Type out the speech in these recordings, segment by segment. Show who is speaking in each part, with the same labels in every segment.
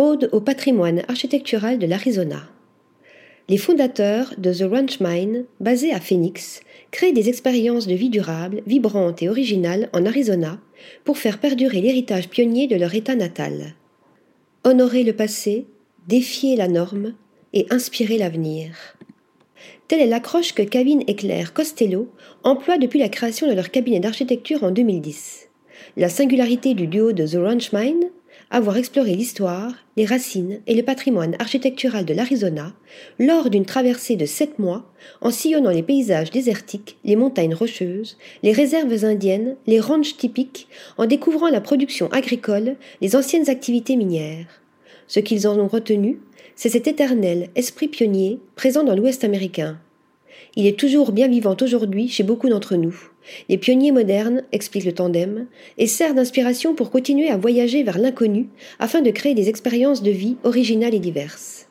Speaker 1: Ode au patrimoine architectural de l'Arizona. Les fondateurs de The Ranch Mine, basé à Phoenix, créent des expériences de vie durable, vibrantes et originales en Arizona pour faire perdurer l'héritage pionnier de leur état natal. Honorer le passé, défier la norme et inspirer l'avenir. Telle est l'accroche que Kevin et Claire Costello emploient depuis la création de leur cabinet d'architecture en 2010. La singularité du duo de The Ranch Mine avoir exploré l'histoire, les racines et le patrimoine architectural de l'Arizona lors d'une traversée de sept mois en sillonnant les paysages désertiques, les montagnes rocheuses, les réserves indiennes, les ranchs typiques, en découvrant la production agricole, les anciennes activités minières. Ce qu'ils en ont retenu, c'est cet éternel esprit pionnier présent dans l'Ouest américain. Il est toujours bien vivant aujourd'hui chez beaucoup d'entre nous. Les pionniers modernes, explique le tandem, et sert d'inspiration pour continuer à voyager vers l'inconnu afin de créer des expériences de vie originales et diverses.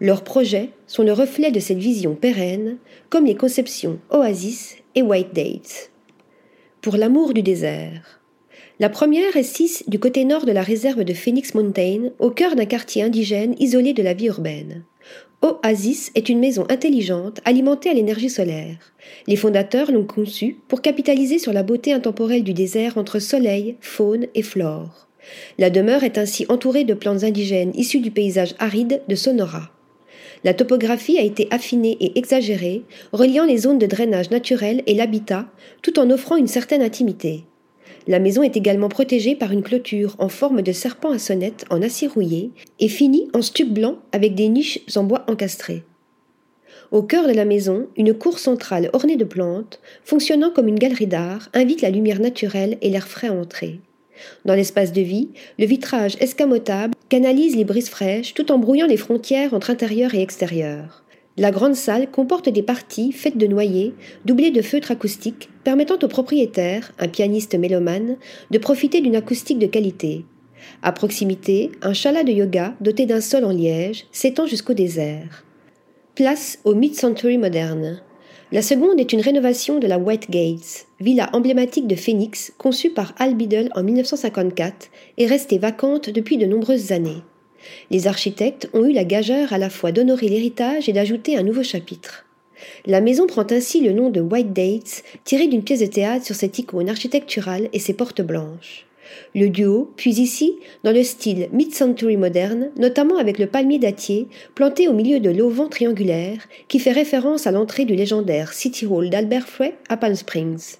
Speaker 1: Leurs projets sont le reflet de cette vision pérenne, comme les conceptions Oasis et White Dates. Pour l'amour du désert. La première est six du côté nord de la réserve de Phoenix Mountain, au cœur d'un quartier indigène isolé de la vie urbaine. Oasis est une maison intelligente alimentée à l'énergie solaire. Les fondateurs l'ont conçue pour capitaliser sur la beauté intemporelle du désert entre soleil, faune et flore. La demeure est ainsi entourée de plantes indigènes issues du paysage aride de Sonora. La topographie a été affinée et exagérée, reliant les zones de drainage naturel et l'habitat, tout en offrant une certaine intimité. La maison est également protégée par une clôture en forme de serpent à sonnette en acier rouillé et finie en stuc blanc avec des niches en bois encastrées. Au cœur de la maison, une cour centrale ornée de plantes, fonctionnant comme une galerie d'art, invite la lumière naturelle et l'air frais à entrer. Dans l'espace de vie, le vitrage escamotable canalise les brises fraîches tout en brouillant les frontières entre intérieur et extérieur. La grande salle comporte des parties faites de noyers, doublées de feutres acoustiques, permettant au propriétaire, un pianiste mélomane, de profiter d'une acoustique de qualité. À proximité, un chalat de yoga doté d'un sol en liège s'étend jusqu'au désert. Place au mid-century moderne. La seconde est une rénovation de la White Gates, villa emblématique de Phoenix conçue par Al Biddle en 1954 et restée vacante depuis de nombreuses années. Les architectes ont eu la gageure à la fois d'honorer l'héritage et d'ajouter un nouveau chapitre. La maison prend ainsi le nom de White Dates, tiré d'une pièce de théâtre sur cette icône architecturale et ses portes blanches. Le duo puise ici dans le style mid-century moderne, notamment avec le palmier dattier planté au milieu de l'auvent triangulaire qui fait référence à l'entrée du légendaire City Hall d'Albert Frey à Palm Springs.